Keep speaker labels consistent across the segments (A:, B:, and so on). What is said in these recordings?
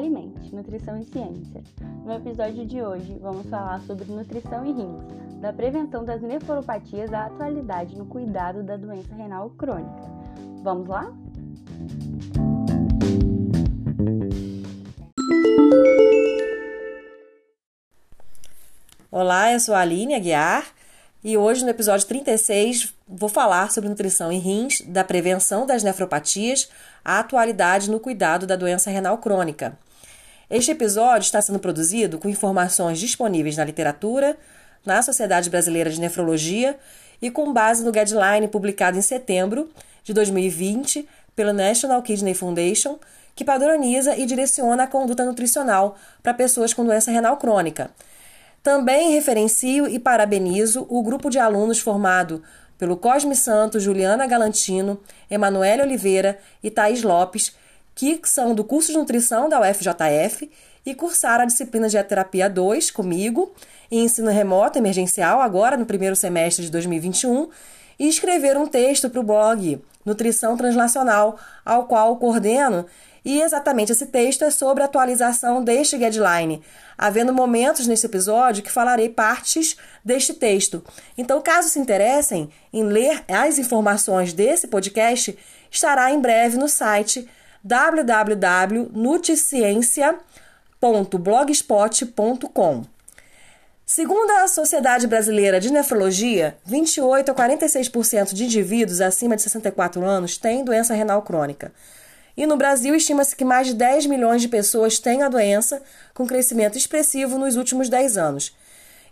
A: Alimente, Nutrição e Ciência. No episódio de hoje, vamos falar sobre nutrição e rins, da prevenção das nefropatias à atualidade no cuidado da doença renal crônica. Vamos lá?
B: Olá, eu sou a Aline Aguiar e hoje no episódio 36 vou falar sobre nutrição e rins, da prevenção das nefropatias à atualidade no cuidado da doença renal crônica. Este episódio está sendo produzido com informações disponíveis na literatura, na Sociedade Brasileira de Nefrologia e com base no guideline publicado em setembro de 2020 pelo National Kidney Foundation, que padroniza e direciona a conduta nutricional para pessoas com doença renal crônica. Também referencio e parabenizo o grupo de alunos formado pelo Cosme Santos, Juliana Galantino, Emanuele Oliveira e Thaís Lopes, que são do curso de nutrição da UFJF e cursaram a disciplina de terapia 2 comigo em ensino remoto emergencial agora no primeiro semestre de 2021 e escreveram um texto para o blog Nutrição Translacional, ao qual coordeno e exatamente esse texto é sobre a atualização deste guideline, havendo momentos nesse episódio que falarei partes deste texto. Então, caso se interessem em ler as informações desse podcast, estará em breve no site www.nuticiencia.blogspot.com. Segundo a Sociedade Brasileira de Nefrologia, 28 a 46% de indivíduos acima de 64 anos têm doença renal crônica. E no Brasil, estima-se que mais de 10 milhões de pessoas têm a doença, com crescimento expressivo nos últimos 10 anos.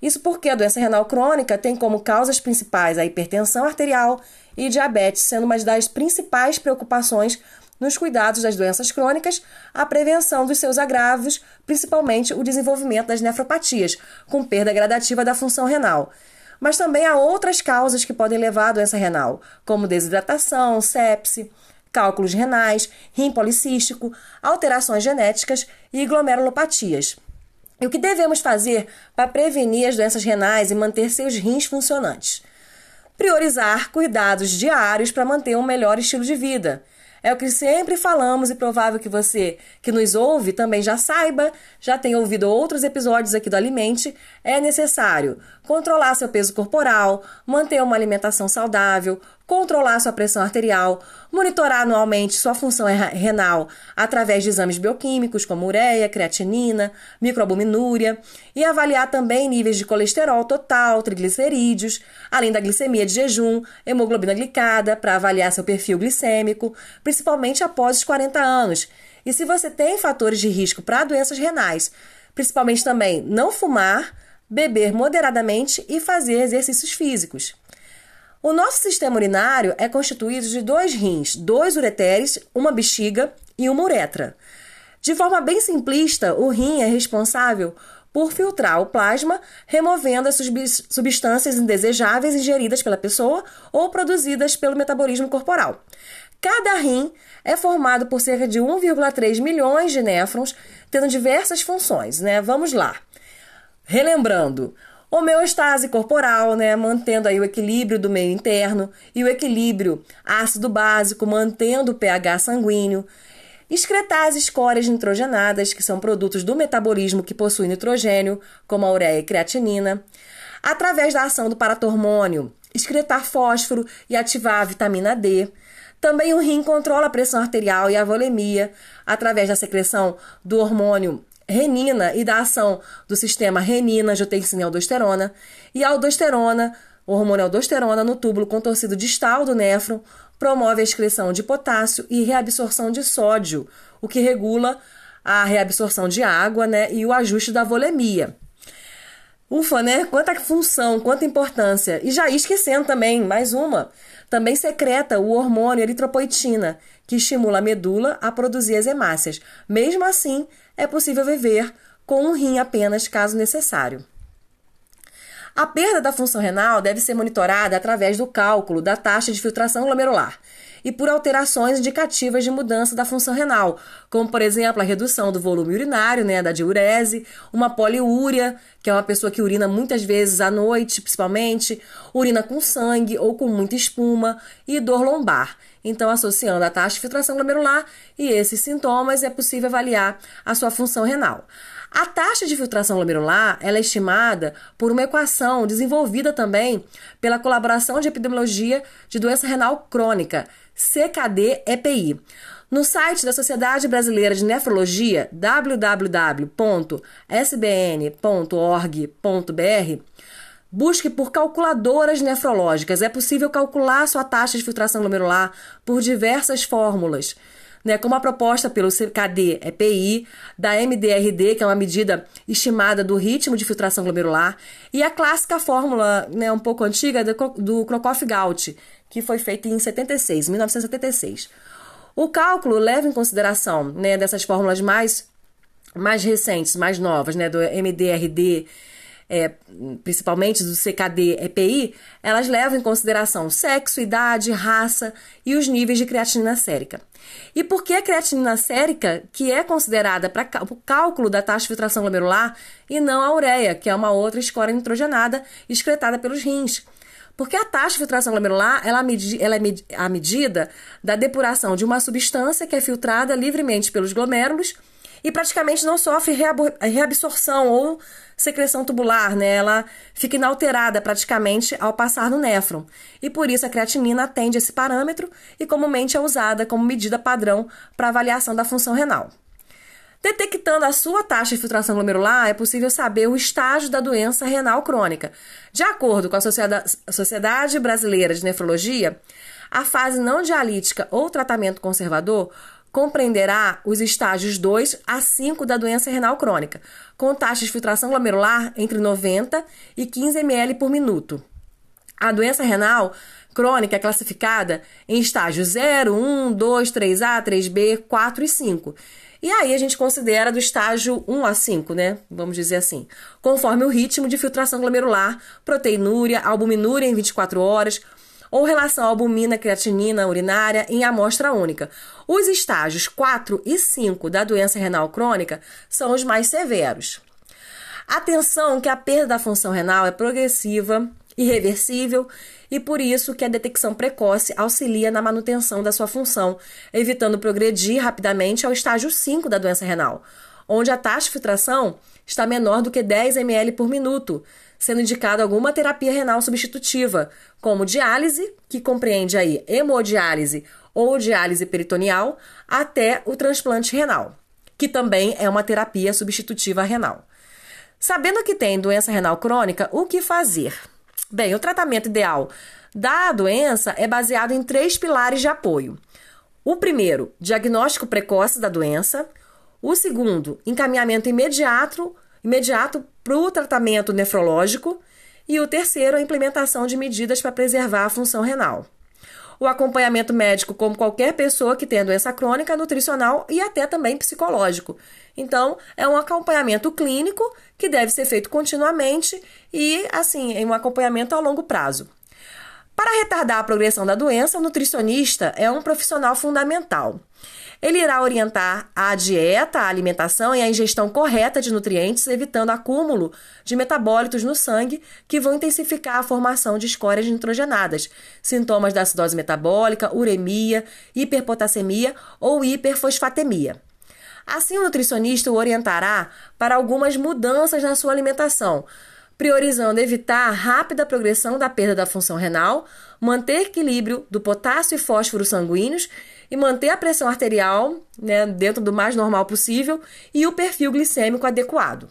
B: Isso porque a doença renal crônica tem como causas principais a hipertensão arterial e diabetes, sendo uma das principais preocupações nos cuidados das doenças crônicas, a prevenção dos seus agravos, principalmente o desenvolvimento das nefropatias, com perda gradativa da função renal. Mas também há outras causas que podem levar à doença renal, como desidratação, sepse, cálculos renais, rim policístico, alterações genéticas e glomerulopatias. E o que devemos fazer para prevenir as doenças renais e manter seus rins funcionantes? Priorizar cuidados diários para manter um melhor estilo de vida. É o que sempre falamos e provável que você que nos ouve também já saiba, já tenha ouvido outros episódios aqui do Alimente. É necessário controlar seu peso corporal, manter uma alimentação saudável, controlar sua pressão arterial, monitorar anualmente sua função renal através de exames bioquímicos como ureia, creatinina, microalbuminúria e avaliar também níveis de colesterol total, triglicerídeos, além da glicemia de jejum, hemoglobina glicada para avaliar seu perfil glicêmico, principalmente após os 40 anos. E se você tem fatores de risco para doenças renais, principalmente também não fumar, beber moderadamente e fazer exercícios físicos. O nosso sistema urinário é constituído de dois rins, dois ureteres, uma bexiga e uma uretra. De forma bem simplista, o rim é responsável por filtrar o plasma, removendo as substâncias indesejáveis ingeridas pela pessoa ou produzidas pelo metabolismo corporal. Cada rim é formado por cerca de 1,3 milhões de néfrons, tendo diversas funções, né? Vamos lá. Relembrando, homeostase corporal, né, mantendo aí o equilíbrio do meio interno e o equilíbrio ácido básico, mantendo o pH sanguíneo. Excretar as escórias nitrogenadas, que são produtos do metabolismo que possuem nitrogênio, como a ureia e creatinina. Através da ação do paratormônio, excretar fósforo e ativar a vitamina D. Também o rim controla a pressão arterial e a volemia através da secreção do hormônio renina e da ação do sistema renina, angiotensina e aldosterona, e a aldosterona, o hormônio aldosterona no túbulo contorcido distal do néfron, promove a excreção de potássio e reabsorção de sódio, o que regula a reabsorção de água né, e o ajuste da volemia. Ufa, né? Quanta função, quanta importância. E já esquecendo também, mais uma. Também secreta o hormônio eritropoetina, que estimula a medula a produzir as hemácias. Mesmo assim, é possível viver com um rim apenas caso necessário. A perda da função renal deve ser monitorada através do cálculo da taxa de filtração glomerular. e por alterações indicativas de mudança da função renal, como por exemplo a redução do volume urinário, né, da diurese, uma poliúria, que é uma pessoa que urina muitas vezes à noite, principalmente, urina com sangue ou com muita espuma e dor lombar. Então, associando a taxa de filtração glomerular e esses sintomas, é possível avaliar a sua função renal. A taxa de filtração glomerular é estimada por uma equação desenvolvida também pela colaboração de epidemiologia de doença renal crônica, CKD-EPI. No site da Sociedade Brasileira de Nefrologia, www.sbn.org.br, busque por calculadoras nefrológicas. É possível calcular sua taxa de filtração glomerular por diversas fórmulas né, como a proposta pelo CKD-EPI, da MDRD, que é uma medida estimada do ritmo de filtração glomerular, e a clássica fórmula, né, um pouco antiga, do, do Krokoff-Gaut, que foi feita em 76, 1976. O cálculo leva em consideração né, dessas fórmulas mais, mais recentes, mais novas, né, do MDRD, é, principalmente do CKD-EPI, elas levam em consideração sexo, idade, raça e os níveis de creatinina sérica. E por que a creatinina sérica, que é considerada para o cálculo da taxa de filtração glomerular, e não a ureia, que é uma outra escória nitrogenada excretada pelos rins? Porque a taxa de filtração glomerular ela, ela é a medida da depuração de uma substância que é filtrada livremente pelos glomérulos e praticamente não sofre reabsorção ou secreção tubular, né? Ela fica inalterada praticamente ao passar no néfron. E por isso a creatinina atende esse parâmetro e comumente é usada como medida padrão para avaliação da função renal. Detectando a sua taxa de filtração glomerular, é possível saber o estágio da doença renal crônica. De acordo com a Sociedade Brasileira de Nefrologia, a fase não dialítica ou tratamento conservador compreenderá os estágios 2 a 5 da doença renal crônica, com taxa de filtração glomerular entre 90 e 15 ml por minuto. A doença renal crônica é classificada em estágios 0, 1, 2, 3A, 3B, 4 e 5. E aí a gente considera do estágio 1 a 5, né? Vamos dizer assim. Conforme o ritmo de filtração glomerular, proteinúria, albuminúria em 24 horas, ou relação albumina creatinina urinária em amostra única. Os estágios 4 e 5 da doença renal crônica são os mais severos. Atenção que a perda da função renal é progressiva, irreversível e por isso que a detecção precoce auxilia na manutenção da sua função, evitando progredir rapidamente ao estágio 5 da doença renal, onde a taxa de filtração está menor do que 10 ml por minuto, sendo indicada alguma terapia renal substitutiva, como diálise, que compreende aí hemodiálise ou diálise peritoneal, até o transplante renal, que também é uma terapia substitutiva renal. Sabendo que tem doença renal crônica, o que fazer? Bem, o tratamento ideal da doença é baseado em três pilares de apoio. O primeiro, diagnóstico precoce da doença. O segundo, encaminhamento imediato imediato para o tratamento nefrológico e o terceiro, a implementação de medidas para preservar a função renal. O acompanhamento médico, como qualquer pessoa que tem doença crônica, nutricional e até também psicológico. Então, é um acompanhamento clínico que deve ser feito continuamente e, assim, em um acompanhamento a longo prazo. Para retardar a progressão da doença, o nutricionista é um profissional fundamental. Ele irá orientar a dieta, a alimentação e a ingestão correta de nutrientes, evitando acúmulo de metabólitos no sangue que vão intensificar a formação de escórias nitrogenadas, sintomas da acidose metabólica, uremia, hiperpotassemia ou hiperfosfatemia. Assim, o nutricionista o orientará para algumas mudanças na sua alimentação, priorizando evitar a rápida progressão da perda da função renal, manter equilíbrio do potássio e fósforo sanguíneos e manter a pressão arterial né, dentro do mais normal possível e o perfil glicêmico adequado.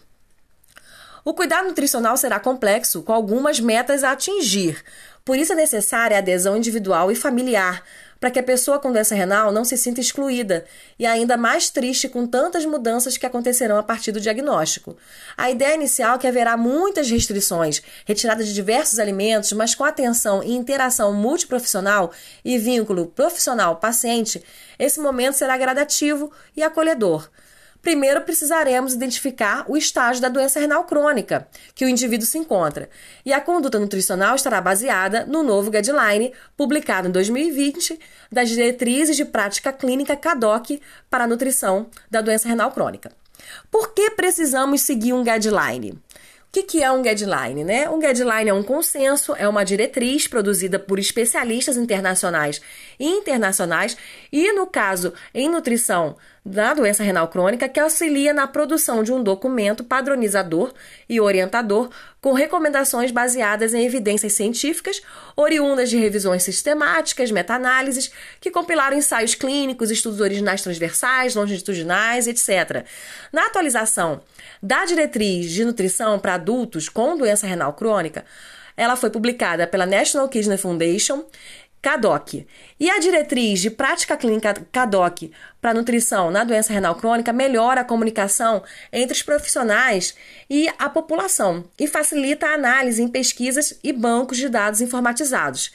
B: O cuidado nutricional será complexo, com algumas metas a atingir, por isso é necessária a adesão individual e familiar para que a pessoa com doença renal não se sinta excluída e ainda mais triste com tantas mudanças que acontecerão a partir do diagnóstico. A ideia inicial é que haverá muitas restrições, retirada de diversos alimentos, mas com atenção e interação multiprofissional e vínculo profissional-paciente, esse momento será gradativo e acolhedor primeiro precisaremos identificar o estágio da doença renal crônica que o indivíduo se encontra. E a conduta nutricional estará baseada no novo guideline publicado em 2020 das diretrizes de prática clínica CADOC para a nutrição da doença renal crônica. Por que precisamos seguir um guideline? O que, que é um guideline? Né? Um guideline é um consenso, é uma diretriz produzida por especialistas internacionais e internacionais, e no caso em nutrição da doença renal crônica, que auxilia na produção de um documento padronizador e orientador com recomendações baseadas em evidências científicas, oriundas de revisões sistemáticas, meta-análises, que compilaram ensaios clínicos, estudos originais transversais, longitudinais, etc. Na atualização da diretriz de nutrição para adultos com doença renal crônica, ela foi publicada pela National Kidney Foundation CADOC. E a diretriz de prática clínica CADOC para nutrição na doença renal crônica melhora a comunicação entre os profissionais e a população e facilita a análise em pesquisas e bancos de dados informatizados.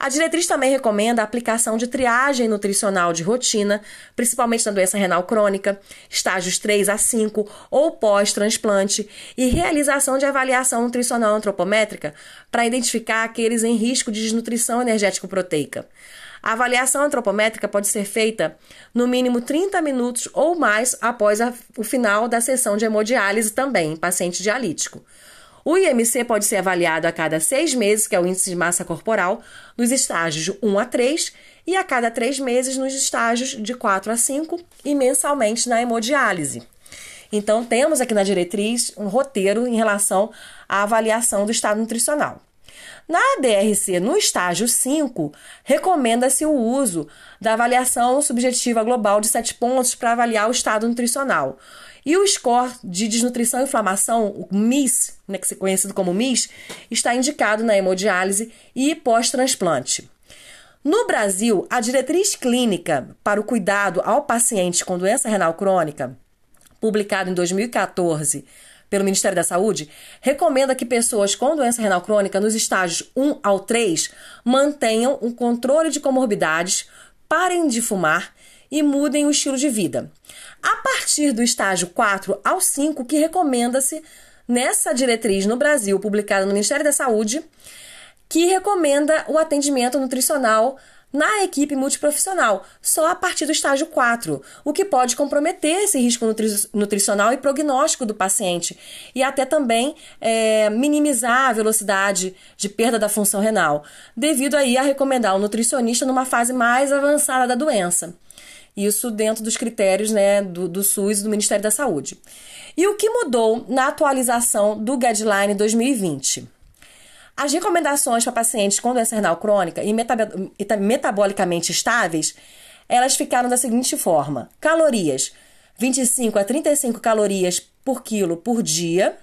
B: A diretriz também recomenda a aplicação de triagem nutricional de rotina, principalmente na doença renal crônica, estágios 3 a 5 ou pós-transplante, e realização de avaliação nutricional antropométrica para identificar aqueles em risco de desnutrição energético-proteica. A avaliação antropométrica pode ser feita no mínimo 30 minutos ou mais após a, o final da sessão de hemodiálise também em paciente dialítico. O IMC pode ser avaliado a cada seis meses, que é o índice de massa corporal, nos estágios 1 a 3 e a cada três meses nos estágios de 4 a 5 e mensalmente na hemodiálise. Então, temos aqui na diretriz um roteiro em relação à avaliação do estado nutricional. Na DRC, no estágio 5, recomenda-se o uso da avaliação subjetiva global de 7 pontos para avaliar o estado nutricional. E o score de desnutrição e inflamação, o MIS, né, que é conhecido como MIS, está indicado na hemodiálise e pós-transplante. No Brasil, a diretriz clínica para o cuidado ao paciente com doença renal crônica, publicada em 2014 pelo Ministério da Saúde, recomenda que pessoas com doença renal crônica nos estágios 1 ao 3 mantenham um controle de comorbidades, parem de fumar e mudem o estilo de vida. A partir do estágio 4 ao 5, que recomenda-se nessa diretriz no Brasil, publicada no Ministério da Saúde, que recomenda o atendimento nutricional na equipe multiprofissional, só a partir do estágio 4, o que pode comprometer esse risco nutri nutricional e prognóstico do paciente, e até também é, minimizar a velocidade de perda da função renal, devido aí a recomendar o nutricionista numa fase mais avançada da doença. Isso dentro dos critérios né, do, do SUS e do Ministério da Saúde. E o que mudou na atualização do Guideline 2020? As recomendações para pacientes com doença renal crônica e, metabolicamente estáveis, elas ficaram da seguinte forma: calorias. 25 a 35 calorias por quilo por dia,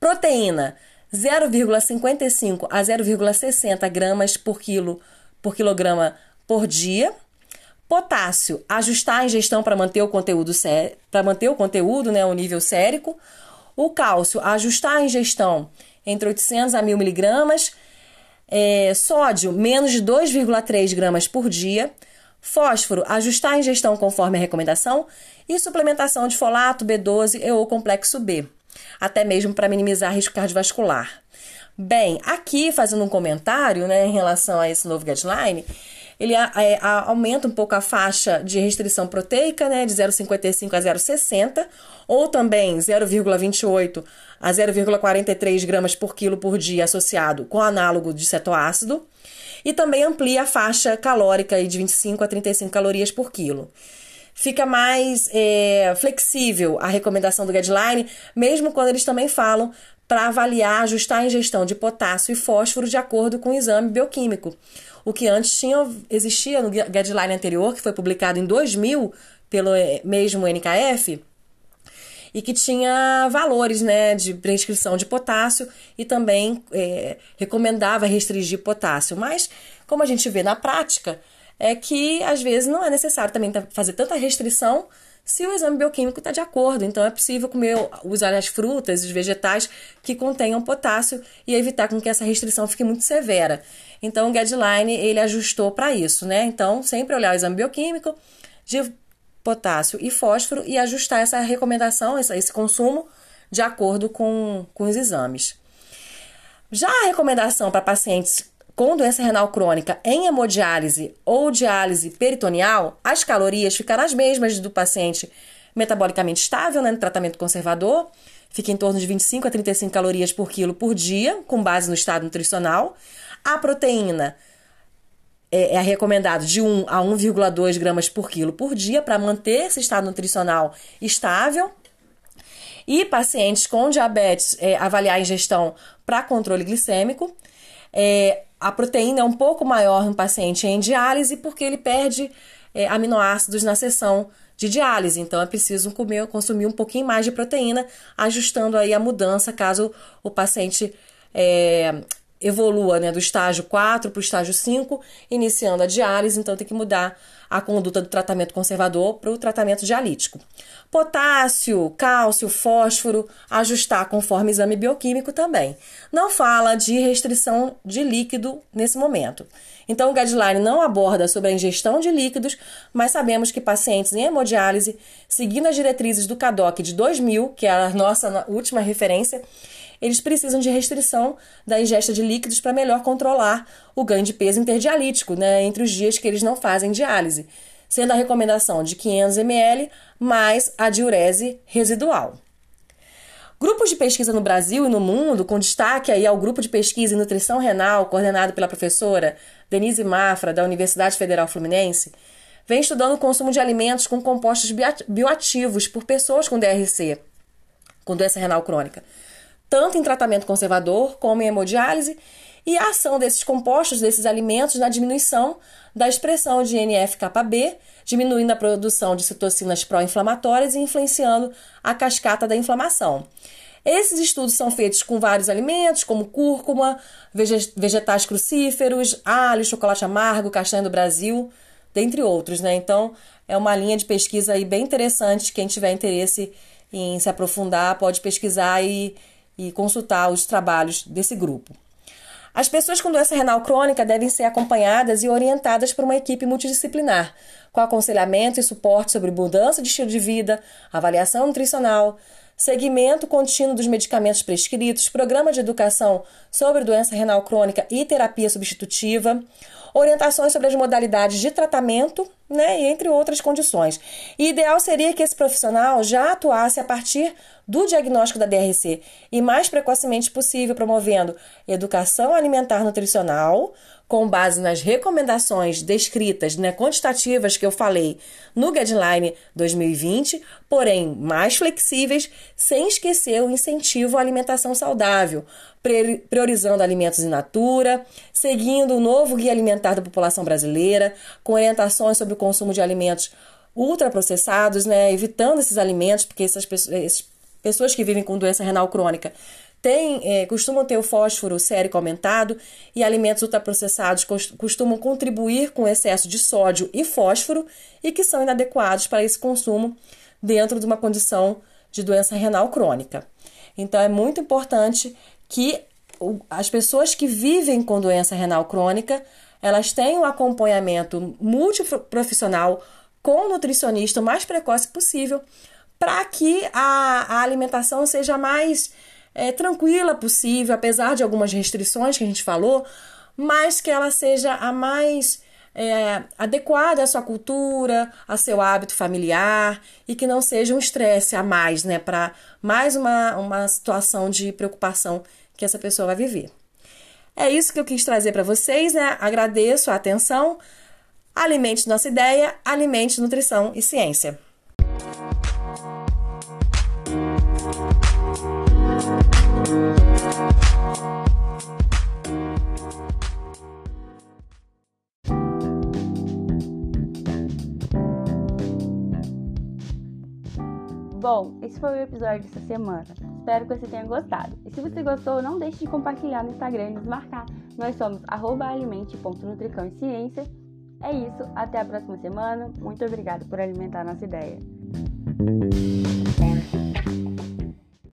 B: proteína. 0,55 a 0,60 gramas por quilo por quilograma por dia, Potássio, ajustar a ingestão para manter o conteúdo para manter o conteúdo, né, o nível sérico. O cálcio, ajustar a ingestão entre 800 a 1000 miligramas. É, sódio, menos de 2,3 gramas por dia. Fósforo, ajustar a ingestão conforme a recomendação. E suplementação de folato, B12 ou complexo B, até mesmo para minimizar risco cardiovascular. Bem, aqui fazendo um comentário né, em relação a esse novo guideline, ele a, é, a, aumenta um pouco a faixa de restrição proteica, né, de 0,55 a 0,60, ou também 0,28 a 0,43 gramas por quilo por dia associado com análogo de cetoácido, e também amplia a faixa calórica de 25 a 35 calorias por quilo. Fica mais é, flexível a recomendação do guideline, mesmo quando eles também falam para avaliar, ajustar a ingestão de potássio e fósforo de acordo com o exame bioquímico. O que antes tinha, existia no guideline anterior, que foi publicado em 2000 pelo eh, mesmo NKF, e que tinha valores né, de prescrição de potássio e também é, recomendava restringir potássio. Mas, como a gente vê na prática, é que às vezes não é necessário também fazer tanta restrição se o exame bioquímico está de acordo. Então, é possível comer, usar as frutas os vegetais que contenham potássio e evitar com que essa restrição fique muito severa. Então, o guideline ele ajustou para isso, né? Então, sempre olhar o exame bioquímico, de potássio e fósforo e ajustar essa recomendação, esse consumo, de acordo com, com os exames. Já a recomendação para pacientes com doença renal crônica em hemodiálise ou diálise peritoneal, as calorias ficarão as mesmas do paciente metabolicamente estável, né, no tratamento conservador, fica em torno de 25 a 35 calorias por quilo por dia, com base no estado nutricional. A proteína é, é recomendado de 1 a 1,2 gramas por quilo por dia para manter esse estado nutricional estável. E pacientes com diabetes, é, avaliar a ingestão para controle glicêmico. É, a proteína é um pouco maior no paciente em diálise porque ele perde é, aminoácidos na sessão de diálise, então é preciso comer, consumir um pouquinho mais de proteína, ajustando aí a mudança caso o paciente é, evolua né, do estágio 4 para o estágio 5, iniciando a diálise, então tem que mudar a conduta do tratamento conservador para o tratamento dialítico. Potássio, cálcio, fósforo, ajustar conforme exame bioquímico também. Não fala de restrição de líquido nesse momento. Então, o guideline não aborda sobre a ingestão de líquidos, mas sabemos que pacientes em hemodiálise, seguindo as diretrizes do CADOC de 2000, que é a nossa última referência, eles precisam de restrição da ingesta de líquidos para melhor controlar o ganho de peso interdialítico, né, entre os dias que eles não fazem diálise, sendo a recomendação de 500 ml mais a diurese residual. Grupos de pesquisa no Brasil e no mundo, com destaque aí ao grupo de pesquisa em nutrição renal, coordenado pela professora Denise Mafra, da Universidade Federal Fluminense, vem estudando o consumo de alimentos com compostos bioativos por pessoas com DRC, com doença renal crônica, tanto em tratamento conservador como em hemodiálise, e a ação desses compostos, desses alimentos, na diminuição da expressão de NF-κB, diminuindo a produção de citocinas pró-inflamatórias e influenciando a cascata da inflamação. Esses estudos são feitos com vários alimentos, como cúrcuma, vegetais crucíferos, alho, chocolate amargo, castanha do Brasil, dentre outros, né? Então, é uma linha de pesquisa aí bem interessante. Quem tiver interesse em se aprofundar, pode pesquisar e e consultar os trabalhos desse grupo. As pessoas com doença renal crônica devem ser acompanhadas e orientadas por uma equipe multidisciplinar, com aconselhamento e suporte sobre mudança de estilo de vida, avaliação nutricional, seguimento contínuo dos medicamentos prescritos, programa de educação sobre doença renal crônica e terapia substitutiva, orientações sobre as modalidades de tratamento, né, entre outras condições. E ideal seria que esse profissional já atuasse a partir do diagnóstico da DRC e mais precocemente possível, promovendo educação alimentar nutricional, com base nas recomendações descritas, né, quantitativas que eu falei no Guideline 2020, porém mais flexíveis, sem esquecer o incentivo à alimentação saudável, priorizando alimentos in natura, seguindo o novo guia alimentar da população brasileira, com orientações sobre o consumo de alimentos ultraprocessados, né, evitando esses alimentos, porque essas pessoas, pessoas que vivem com doença renal crônica tem, é, costumam ter o fósforo sérico aumentado e alimentos ultraprocessados costumam contribuir com excesso de sódio e fósforo e que são inadequados para esse consumo dentro de uma condição de doença renal crônica. Então é muito importante que as pessoas que vivem com doença renal crônica elas tenham um acompanhamento multiprofissional com o nutricionista o mais precoce possível para que a, a alimentação seja mais é, tranquila possível, apesar de algumas restrições que a gente falou, mas que ela seja a mais é, adequada à sua cultura, ao seu hábito familiar e que não seja um estresse a mais, né, para mais uma, uma situação de preocupação que essa pessoa vai viver. É isso que eu quis trazer para vocês, né? Agradeço a atenção. Alimente nossa ideia, alimente nutrição e ciência.
A: Bom, esse foi o episódio dessa semana. Espero que você tenha gostado. E se você gostou, não deixe de compartilhar no Instagram e nos marcar. Nós somos alimente.nutricão e ciência. É isso, até a próxima semana. Muito obrigada por alimentar nossa ideia.